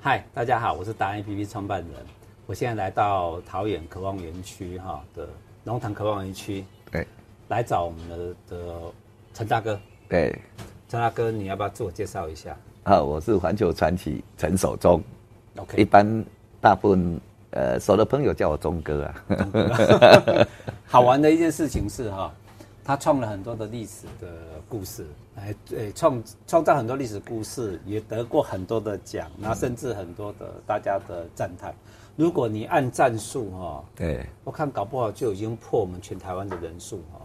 嗨，大家好，我是达人 APP 创办人。我现在来到桃园渴望园区哈的龙潭渴望园区，对，来找我们的的陈大哥。对，陈大哥，你要不要自我介绍一下？啊，我是环球传奇陈守忠。OK，一般大部分呃熟的朋友叫我忠哥啊。好玩的一件事情是哈，他创了很多的历史的故事。哎，对，创创造很多历史故事，也得过很多的奖，然后甚至很多的大家的赞叹。如果你按战术哈，对，我看搞不好就已经破我们全台湾的人数哈。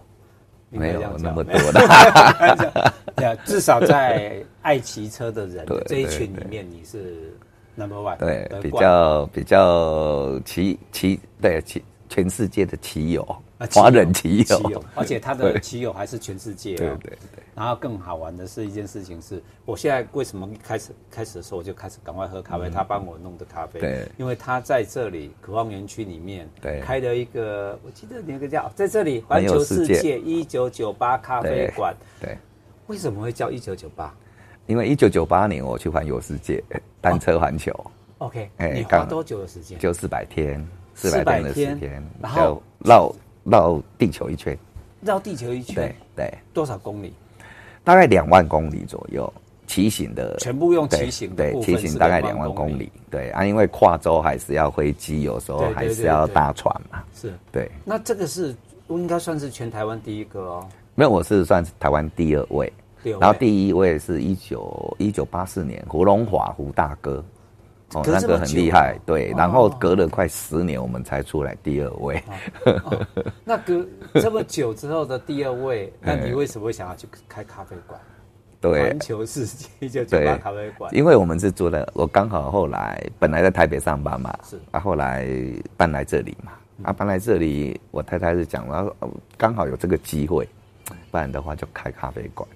没有那么多的，对，至少在爱骑车的人这一群里面，你是 number one，对，比较比较骑骑对骑全世界的骑友。华人骑友，而且他的骑友还是全世界、喔。对对对。然后更好玩的是一件事情是，我现在为什么开始开始的时候我就开始赶快喝咖啡？嗯、他帮我弄的咖啡。对。因为他在这里渴望园区里面，对，开了一个，我记得那个叫在这里环球世界一九九八咖啡馆。对。为什么会叫一九九八？因为一九九八年我去环游世界，单车环球。哦、OK。哎，你花多久的时间？就四百天，四百天的时间，然后绕。绕地球一圈，绕地球一圈，对对，多少公里？大概两万公里左右，骑行的，全部用骑行，对，骑行大概两万公里，对啊，因为跨州还是要飞机，有时候还是要搭船嘛，是，对。那这个是应该算是全台湾第一个哦？没有，我是算是台湾第二位，然后第一位是一九一九八四年胡荣华胡大哥。哦，那个很厉害，对，然后隔了快十年，我们才出来第二位。哦哦、那隔这么久之后的第二位，那你为什么会想要去开咖啡馆？对，环球世界就开咖啡馆。因为我们是做的，我刚好后来本来在台北上班嘛，是，啊，后来搬来这里嘛，啊，搬来这里，我太太是讲，然后刚好有这个机会，不然的话就开咖啡馆。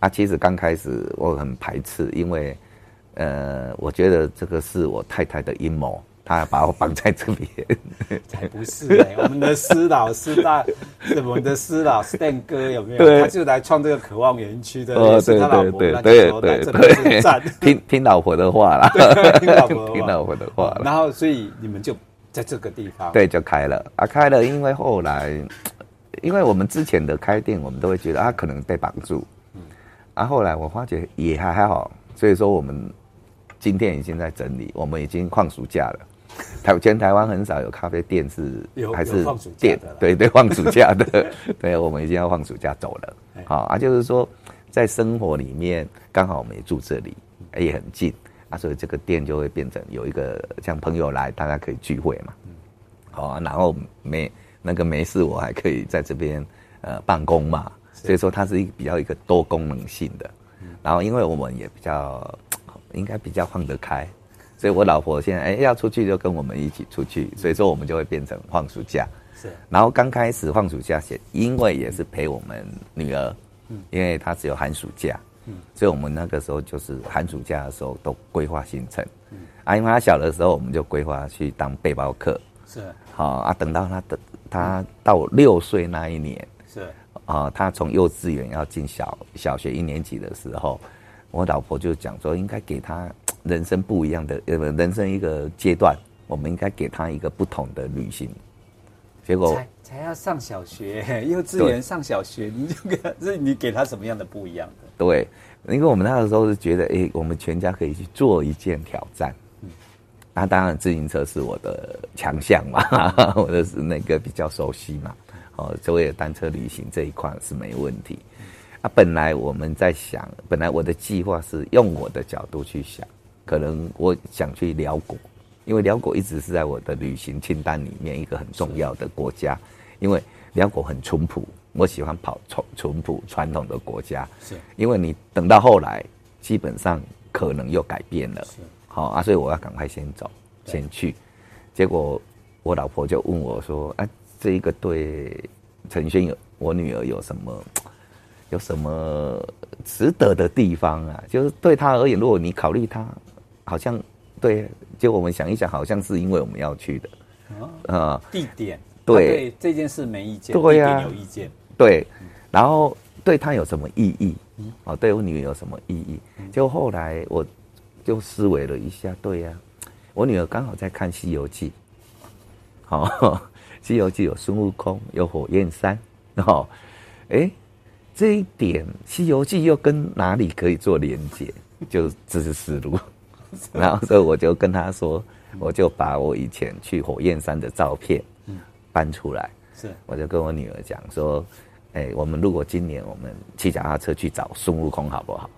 啊，其实刚开始我很排斥，因为。呃，我觉得这个是我太太的阴谋，她把我绑在这边。才不是呢、欸，我们的施老师大，我们的施老 Stan 哥有没有？他就来创这个渴望园区的，哦、是他老婆对对对对 听听老婆的话啦，听老婆听老婆的话。然后，所以你们就在这个地方，对，就开了啊，开了。因为后来，因为我们之前的开店，我们都会觉得啊，可能被绑住。嗯，啊，后来我发觉也还还好，所以说我们。今天已经在整理，我们已经放暑假了。台全台湾很少有咖啡店是还是店，对对，放暑假的。对，我们已经要放暑假走了。好啊，就是说在生活里面，刚好我们也住这里，也很近啊，所以这个店就会变成有一个像朋友来，大家可以聚会嘛。好啊，然后没那个没事，我还可以在这边呃办公嘛。所以说它是一比较一个多功能性的。然后因为我们也比较。应该比较放得开，所以我老婆现在哎要出去就跟我们一起出去，所以说我们就会变成放暑假。是，然后刚开始放暑假前，因为也是陪我们女儿，嗯，因为她只有寒暑假，嗯，所以我们那个时候就是寒暑假的时候都规划行程，嗯，啊，因为她小的时候我们就规划去当背包客，是，好啊，等到她的她到六岁那一年，是，啊，她从幼稚园要进小小学一年级的时候。我老婆就讲说，应该给他 人生不一样的呃，人生一个阶段，我们应该给他一个不同的旅行。结果才才要上小学，幼稚园上小学，你就给他，这你给他什么样的不一样的？对，因为我们那个时候是觉得，哎、欸，我们全家可以去做一件挑战。嗯，那当然自行车是我的强项嘛，我的是那个比较熟悉嘛。哦，所以单车旅行这一块是没问题。啊，本来我们在想，本来我的计划是用我的角度去想，可能我想去寮国，因为寮国一直是在我的旅行清单里面一个很重要的国家，因为寮国很淳朴，我喜欢跑淳淳朴传统的国家，是，因为你等到后来，基本上可能又改变了，是，好啊，所以我要赶快先走，先去，结果我老婆就问我说，啊，这一个对陈轩有我女儿有什么？有什么值得的地方啊？就是对他而言，如果你考虑他，好像对，就我们想一想，好像是因为我们要去的。啊，呃、地点对，对这件事没意见，对呀、啊，有意见，对，然后对他有什么意义？哦，对我女儿有什么意义？就后来我就思维了一下，对呀、啊，我女儿刚好在看《西游记》，好，《西游记》有孙悟空，有火焰山，哦，哎，这一点《西游记》又跟哪里可以做连接？就这是思路，然后所以我就跟他说，我就把我以前去火焰山的照片，搬出来，是，我就跟我女儿讲说，哎，我们如果今年我们骑脚踏车去找孙悟空，好不好？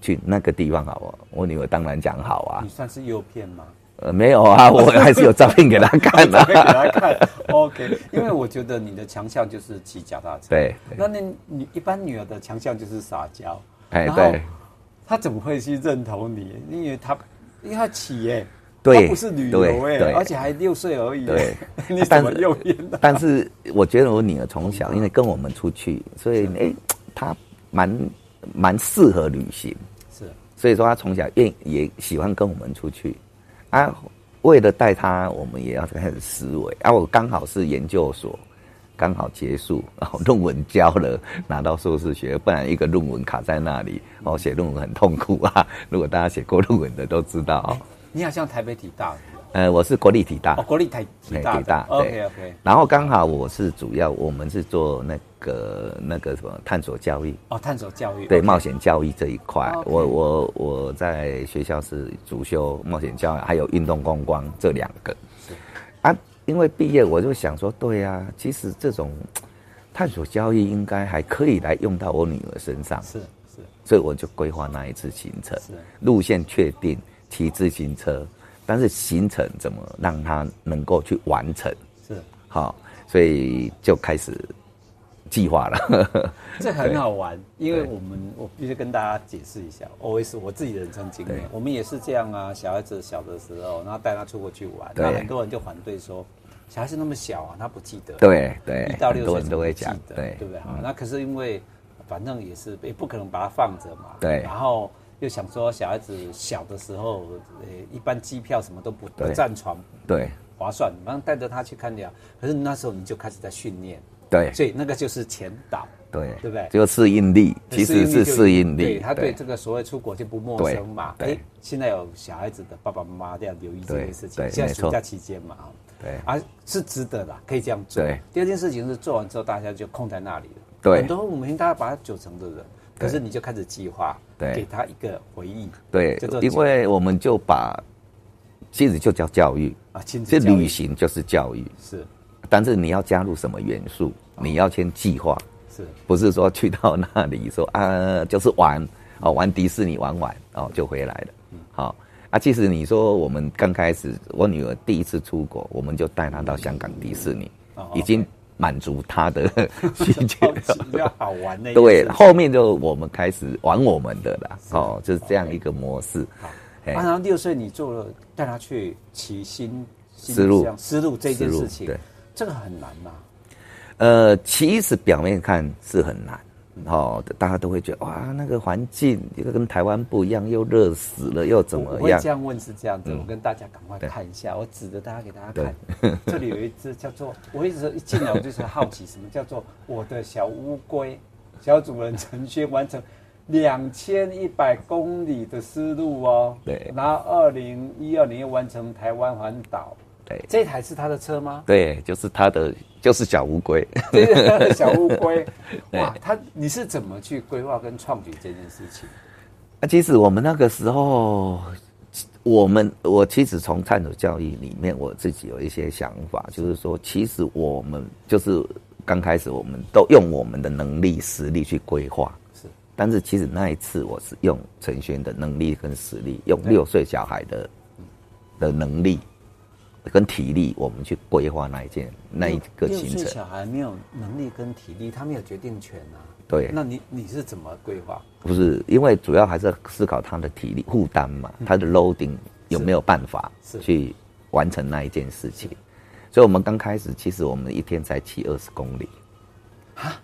去那个地方好不好？我女儿当然讲好啊。你算是诱骗吗？呃，没有啊，我还是有照片给他看的、啊。给他看，OK。因为我觉得你的强项就是骑脚踏车。对。那你你一般女儿的强项就是撒娇。哎，对。她怎么会去认同你？因为她因为她骑耶，对，她不是旅游哎，而且还六岁而已。对。你怎么诱骗的？但是我觉得我女儿从小因为跟我们出去，所以哎，她蛮蛮适合旅行。是所以说，她从小愿也喜欢跟我们出去，啊，为了带他，我们也要开始思维。啊，我刚好是研究所刚好结束，然 后论文交了，拿到硕士学，不然一个论文卡在那里，哦，写论文很痛苦啊。如果大家写过论文的都知道，你好像台北体大。呃，我是国立体大，哦，国立台体大，体大，对，OK OK。然后刚好我是主要，我们是做那个那个什么探索教育，哦，探索教育，对，冒险教育这一块，我我我在学校是主修冒险教育，还有运动观光这两个。啊，因为毕业我就想说，对呀，其实这种探索教育应该还可以来用到我女儿身上，是是，所以我就规划那一次行程，是。路线确定，骑自行车。但是行程怎么让他能够去完成？是好，所以就开始计划了。这很好玩，因为我们我必须跟大家解释一下，OS 我自己的人生经验，我们也是这样啊。小孩子小的时候，然后带他出国去玩，那很多人就反对说，小孩子那么小啊，他不记得。对对，一到六岁都会讲，对对不对？好，那可是因为反正也是也不可能把它放着嘛。对，然后。又想说小孩子小的时候，呃，一般机票什么都不不占床，对，划算。然后带着他去看鸟，可是那时候你就开始在训练，对，所以那个就是前导，对，对不对？就适应力，其实是适应力。对，他对这个所谓出国就不陌生嘛。哎，现在有小孩子的爸爸妈妈都要留意这件事情。现在暑假期间嘛，对，啊，是值得的，可以这样做。对，第二件事情是做完之后大家就空在那里了。对，很多我们大家把他九成的人。可是你就开始计划，对，给他一个回忆，对，因为我们就把，其实就叫教育啊，亲子这旅行就是教育，是，但是你要加入什么元素？你要先计划，是，不是说去到那里说啊，就是玩哦，玩迪士尼玩玩哦就回来了，好。啊，其实你说我们刚开始，我女儿第一次出国，我们就带她到香港迪士尼，已经。满足他的 需求，比较好玩的。对，后面就我们开始玩我们的了，哦，就是这样一个模式。好，然后六岁你做了带他去骑新思路，思路这件事情，对，这个很难吗？呃，其实表面看是很难。哦，大家都会觉得哇，那个环境一个跟台湾不一样，又热死了，又怎么样？我会这样问是这样子，我跟大家赶快看一下，我指着大家给大家看，这里有一只叫做，我一直一进来我就是好奇，什么叫做我的小乌龟？小主人陈轩完成两千一百公里的丝路哦，对，然后二零一二年又完成台湾环岛。对，这台是他的车吗？对，就是他的，就是小乌龟。对，小乌龟。哇，他你是怎么去规划跟创举这件事情？啊，其实我们那个时候，我们我其实从探索教育里面，我自己有一些想法，就是说，其实我们就是刚开始，我们都用我们的能力、实力去规划。是，但是其实那一次，我是用陈轩的能力跟实力，用六岁小孩的的能力。跟体力，我们去规划那一件那一个行程。小孩没有能力跟体力，他没有决定权啊。对，那你你是怎么规划？不是，因为主要还是要思考他的体力负担嘛，他的 loading 有没有办法去完成那一件事情。所以，我们刚开始其实我们一天才骑二十公里啊，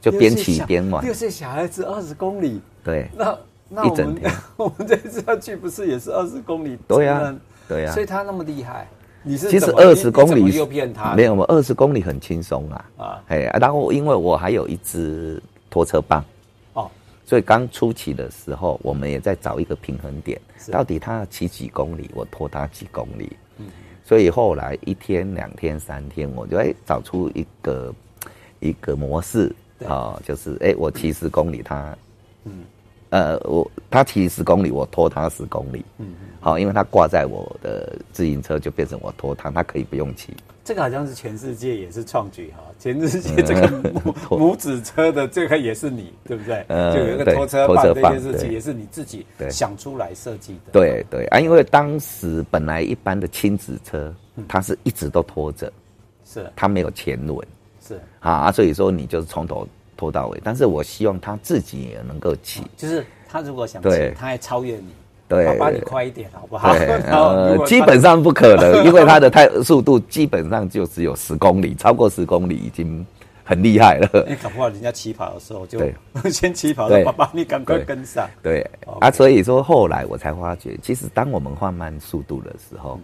就边骑边玩。六岁小孩子二十公里，对，那那我们 我们这次要去不是也是二十公里？对呀，对呀，所以他那么厉害。其实二十公里诱骗他？没有，我二十公里很轻松啊。啊，哎，然后因为我还有一支拖车棒，哦，所以刚初期的时候，我们也在找一个平衡点，到底他要骑几公里，我拖他几公里。嗯，所以后来一天、两天、三天，我就哎找出一个一个模式啊、哦，就是哎、欸，我骑十公里，他嗯呃，我他骑十公里，我拖他十公里。嗯，好，因为他挂在我的自行车，就变成我拖他，他可以不用骑。这个好像是全世界也是创举哈，全世界这个母 母子车的这个也是你，对不对？嗯，就有一个拖车棒这件事情也是你自己想出来设计的。对对。啊，因为当时本来一般的亲子车，它是一直都拖着，是。它没有前轮，是。啊，所以说你就是从头拖到尾。但是我希望他自己也能够骑，就是他如果想骑，他还超越你。对，把你快一点好不好？呃，基本上不可能，因为它的太速度基本上就只有十公里，超过十公里已经很厉害了。你 搞不好人家起跑的时候就先起跑了，爸爸你赶快跟上。对啊，所以说后来我才发觉，其实当我们放慢速度的时候，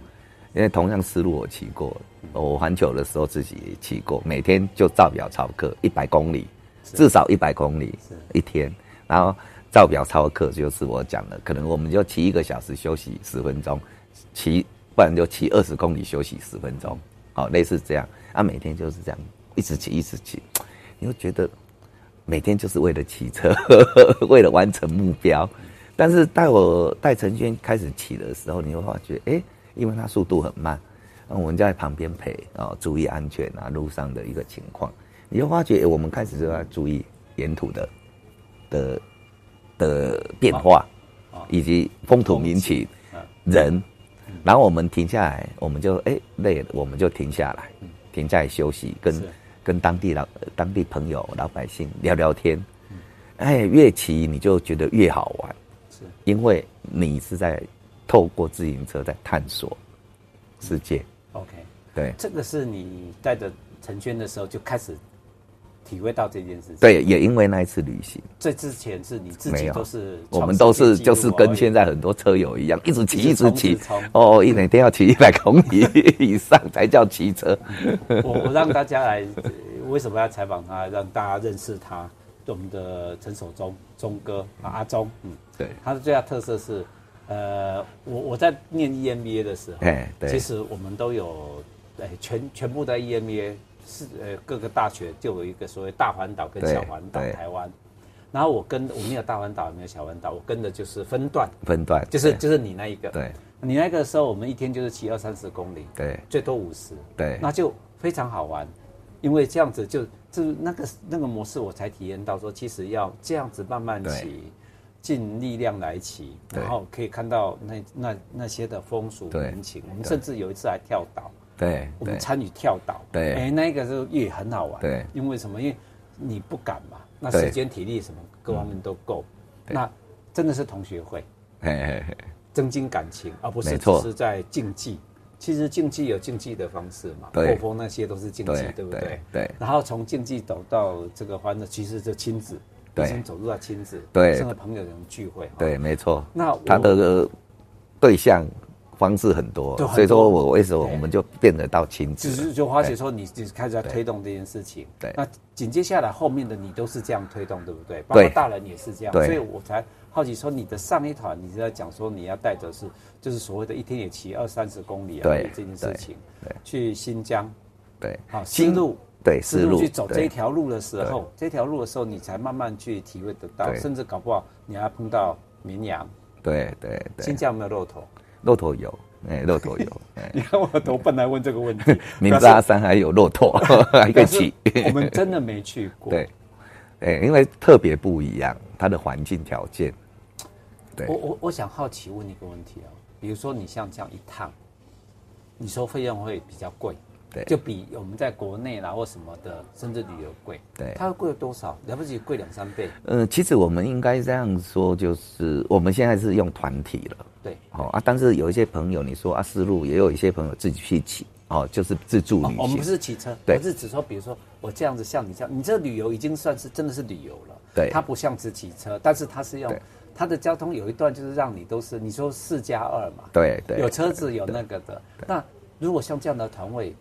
因为同样思路我骑过，我环球的时候自己也骑过，每天就照表操课一百公里，至少一百公里一天，然后。照表操课就是我讲的，可能我们就骑一个小时休息十分钟，骑不然就骑二十公里休息十分钟，好，类似这样啊，每天就是这样一直骑一直骑，你会觉得每天就是为了骑车，为了完成目标。但是带我带陈娟开始骑的时候，你会发觉，哎、欸，因为他速度很慢，我们就在旁边陪啊，注意安全啊，路上的一个情况，你就发觉、欸，我们开始就要注意沿途的的。的变化，以及风土民情、人，然后我们停下来，我们就哎累了，我们就停下来，停下来休息，跟跟当地老当地朋友老百姓聊聊天。哎，越骑你就觉得越好玩，是因为你是在透过自行车在探索世界。OK，对，这个是你带着陈轩的时候就开始。体会到这件事情，对，也因为那一次旅行。这之前是你自己都是，我们都是就是跟现在很多车友一样，一直骑一直骑，哦，一每天要骑一百公里 以上才叫骑车。我我让大家来，为什么要采访他？让大家认识他，我们的陈守忠忠哥啊，阿忠，嗯，对，他的最大特色是，呃，我我在念 EMBA 的时候，哎，对，其实我们都有，哎，全全部在 EMBA。是呃，各个大学就有一个所谓大环岛跟小环岛台湾，然后我跟我没有大环岛，没有小环岛，我跟的就是分段，分段就是就是你那一个，对，你那个时候我们一天就是骑二三十公里，对，最多五十，对，那就非常好玩，因为这样子就就那个那个模式我才体验到说，其实要这样子慢慢骑，尽力量来骑，然后可以看到那那那些的风俗民情，我们甚至有一次还跳岛。对，我们参与跳岛，对，哎，那个就也很好玩，对，因为什么？因为你不敢嘛，那时间、体力什么各方面都够，那真的是同学会，增进感情，而不是只是在竞技。其实竞技有竞技的方式嘛，破风那些都是竞技，对不对？对。然后从竞技走到这个欢乐，其实就亲子，已经走入了亲子，对，甚至朋友这种聚会，对，没错。那他的对象。方式很多，所以说我为什么我们就变得到亲子？只是就花姐说你你开始在推动这件事情，对，那紧接下来后面的你都是这样推动，对不对？包括大人也是这样，所以我才好奇说你的上一团，你是在讲说你要带着是就是所谓的一天也骑二三十公里啊，对这件事情，对，去新疆，对，好，丝路，对，丝路去走这条路的时候，这条路的时候你才慢慢去体会得到，甚至搞不好你还碰到绵羊，对对对，新疆有没有骆驼？骆驼有，哎，骆驼有。你看我多笨来问这个问题。明扎山还有骆驼，还可以骑。我们真的没去过。对，哎，因为特别不一样，它的环境条件。对。我我我想好奇问一个问题哦，比如说你像这样一趟，你说费用会比较贵。对，就比我们在国内啦或什么的，甚至旅游贵。对，它会贵了多少？了不起贵两三倍？呃，其实我们应该这样说，就是我们现在是用团体了。对，好啊，但是有一些朋友，你说啊，思路也有一些朋友自己去骑，哦，就是自助旅行。我们不是骑车，对，我是只说，比如说我这样子，像你这样，你这旅游已经算是真的是旅游了。对，它不像只骑车，但是它是用它的交通有一段就是让你都是你说四加二嘛。对对，有车子有那个的。那如果像这样的团位。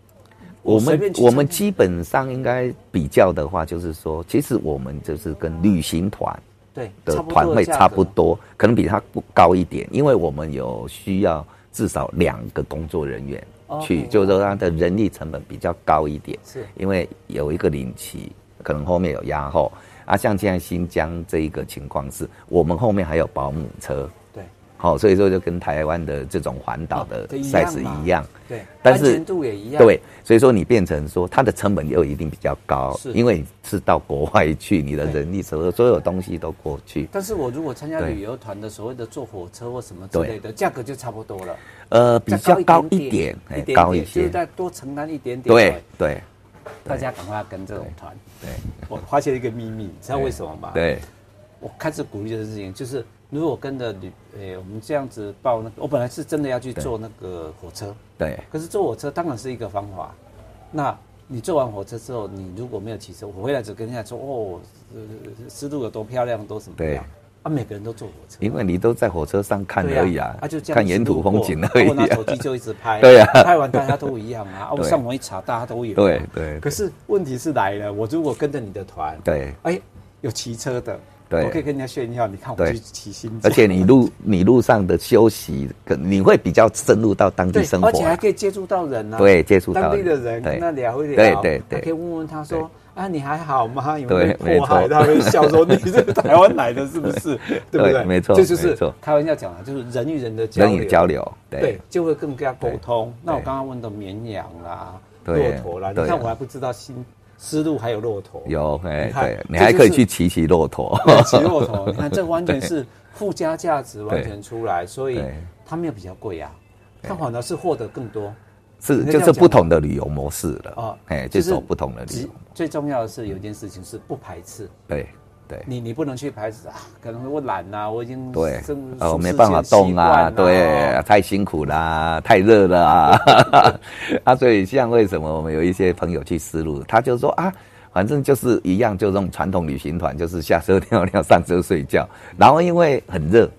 我们我们基本上应该比较的话，就是说，其实我们就是跟旅行团，对的团费差不多，可能比它不高一点，因为我们有需要至少两个工作人员去，就是说它的人力成本比较高一点，是。因为有一个领期，可能后面有压后。啊，像现在新疆这一个情况是，我们后面还有保姆车。好，所以说就跟台湾的这种环岛的赛事一样，对，但是安全度也一样，对，所以说你变成说它的成本又一定比较高，是，因为你是到国外去，你的人力所有所有东西都过去。但是我如果参加旅游团的所谓的坐火车或什么之类的，价格就差不多了。呃，比较高一点，一点高一些，就是再多承担一点点。对对，大家赶快跟这种团。对，我发现一个秘密，你知道为什么吗？对，我开始鼓励的事情就是。如果跟着旅，诶、欸，我们这样子报那个，我本来是真的要去坐那个火车，对。可是坐火车当然是一个方法。那你坐完火车之后，你如果没有骑车，我回来只跟人家说，哦，湿度有多漂亮，多什么？对。啊，每个人都坐火车，因为你都在火车上看而已啊，啊就这样看沿途风景而已、啊。我拿手机就一直拍，对呀、啊，拍完大家都一样啊。啊，我上网一查，大家都有。对对。可是问题是来了，我如果跟着你的团，对，哎，有骑车的。对，我可以跟人家炫耀，你看我去骑新，而且你路你路上的休息，你会比较深入到当地生活，而且还可以接触到人啊，对，接触到当地的人，跟他聊一聊，对对对，可以问问他说啊，你还好吗？有没有被迫害？他会笑说你是台湾来的，是不是？对不对？没错，这就是开玩笑讲的，就是人与人的交流，人与交流，对，就会更加沟通。那我刚刚问的绵羊啦、骆驼啦，你看我还不知道新。丝路还有骆驼，有哎，对，你还可以去骑骑骆驼，骑骆驼。你看，这完全是附加价值完全出来，所以它没有比较贵呀，它反而是获得更多，是就是不同的旅游模式了。哦，哎，就是走不同的旅游。最重要的是有一件事情是不排斥，对。你你不能去排斥啊，可能我懒呐，我已经对，我，没办法动啊，对，太辛苦啦，太热了啊，啊，所以像为什么我们有一些朋友去丝路，他就说啊，反正就是一样，就这种传统旅行团，就是下车尿尿，上车睡觉，然后因为很热，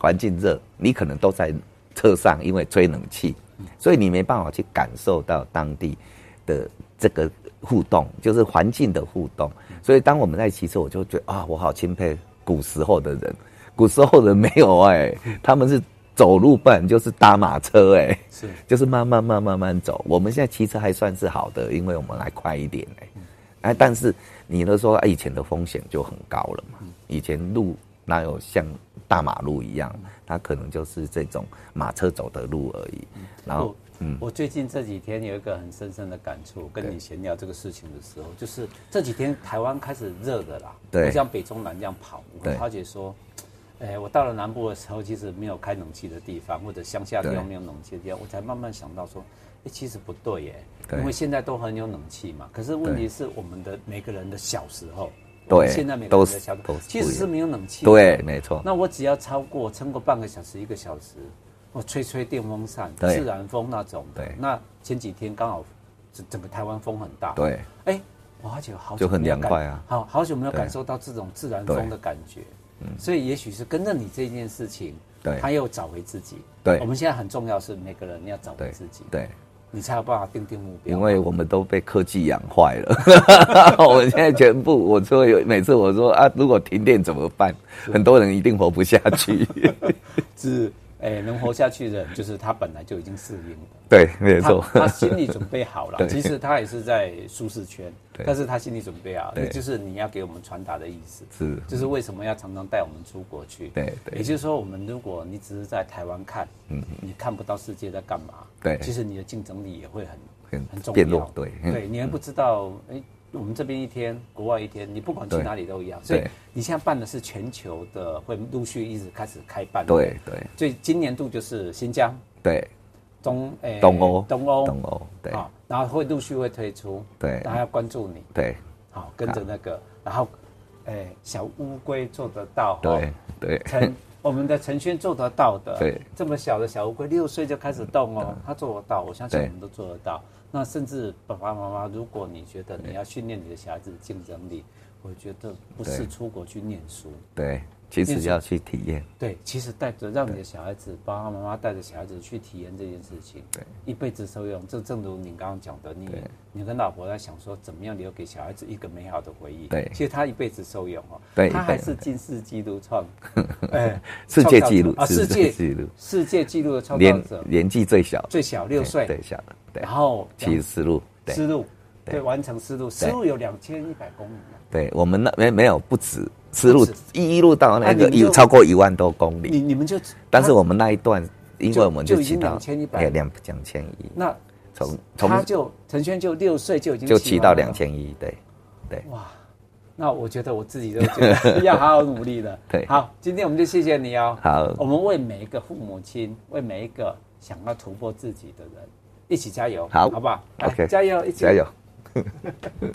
环境热，你可能都在车上，因为吹冷气，所以你没办法去感受到当地的这个互动，就是环境的互动。所以当我们在骑车，我就觉得啊，我好钦佩古时候的人。古时候的人没有哎、欸，他们是走路，不然就是搭马车哎、欸，是，就是慢慢慢慢慢走。我们现在骑车还算是好的，因为我们还快一点哎、欸，哎，但是你都说以前的风险就很高了嘛，以前路哪有像大马路一样，它可能就是这种马车走的路而已，然后。嗯，我最近这几天有一个很深深的感触，跟你闲聊这个事情的时候，就是这几天台湾开始热的啦。对，像北中南这样跑，我发觉说，哎，我到了南部的时候，其实没有开冷气的地方，或者乡下地方没有冷气的地方，我才慢慢想到说，哎，其实不对耶，因为现在都很有冷气嘛。可是问题是，我们的每个人的小时候，对，现在每个人的小其实是没有冷气。对，没错。那我只要超过撑过半个小时、一个小时。我吹吹电风扇，自然风那种的。那前几天刚好整整个台湾风很大。对。哎，我好久就很凉快啊。好好久没有感受到这种自然风的感觉。嗯。所以也许是跟着你这件事情，对，他又找回自己。对。我们现在很重要是每个人要找回自己。对。你才有办法定定目标。因为我们都被科技养坏了。我们现在全部，我说有每次我说啊，如果停电怎么办？很多人一定活不下去。是。哎、欸，能活下去的人，就是他本来就已经适应了。对，没错。他心理准备好了。其实他也是在舒适圈，但是他心理准备啊，那就是你要给我们传达的意思。是，就是为什么要常常带我们出国去？对对。也就是说，我们如果你只是在台湾看，嗯，你看不到世界在干嘛？对。其实你的竞争力也会很很很重要。对对，你还不知道哎。欸我们这边一天，国外一天，你不管去哪里都一样。所以你现在办的是全球的，会陆续一直开始开办。对对。所以今年度就是新疆。对。东诶。东欧。东欧。东欧。对。啊，然后会陆续会推出。对。大家要关注你。对。好，跟着那个，然后，诶，小乌龟做得到。对对。陈，我们的陈轩做得到的。对。这么小的小乌龟，六岁就开始动哦，他做得到，我相信我们都做得到。那甚至爸爸妈妈，如果你觉得你要训练你的小孩子竞争力，我觉得不是出国去念书，对，其实要去体验。对，其实带着让你的小孩子，爸爸妈妈带着小孩子去体验这件事情，对，一辈子受用。这正如你刚刚讲的，你你跟老婆在想说，怎么样留给小孩子一个美好的回忆？对，其实他一辈子受用哦。对，他还是近世纪录创，哎，世界纪录啊，世界纪录，世界纪录的创造者，年纪最小，最小六岁，最小的，对。然后骑丝路，丝路，对，完成丝路，丝路有两千一百公里。对我们那没没有不止。丝路一一路到那个有超过一万多公里，你你们就，但是我们那一段，因为我们就骑到两千一百，两两千一。那从从他就陈轩就六岁就已经就骑到两千一，对对。哇，那我觉得我自己都觉得要好好努力了。对，好，今天我们就谢谢你哦。好，我们为每一个父母亲，为每一个想要突破自己的人，一起加油，好，好不好？OK，加油，一起加油。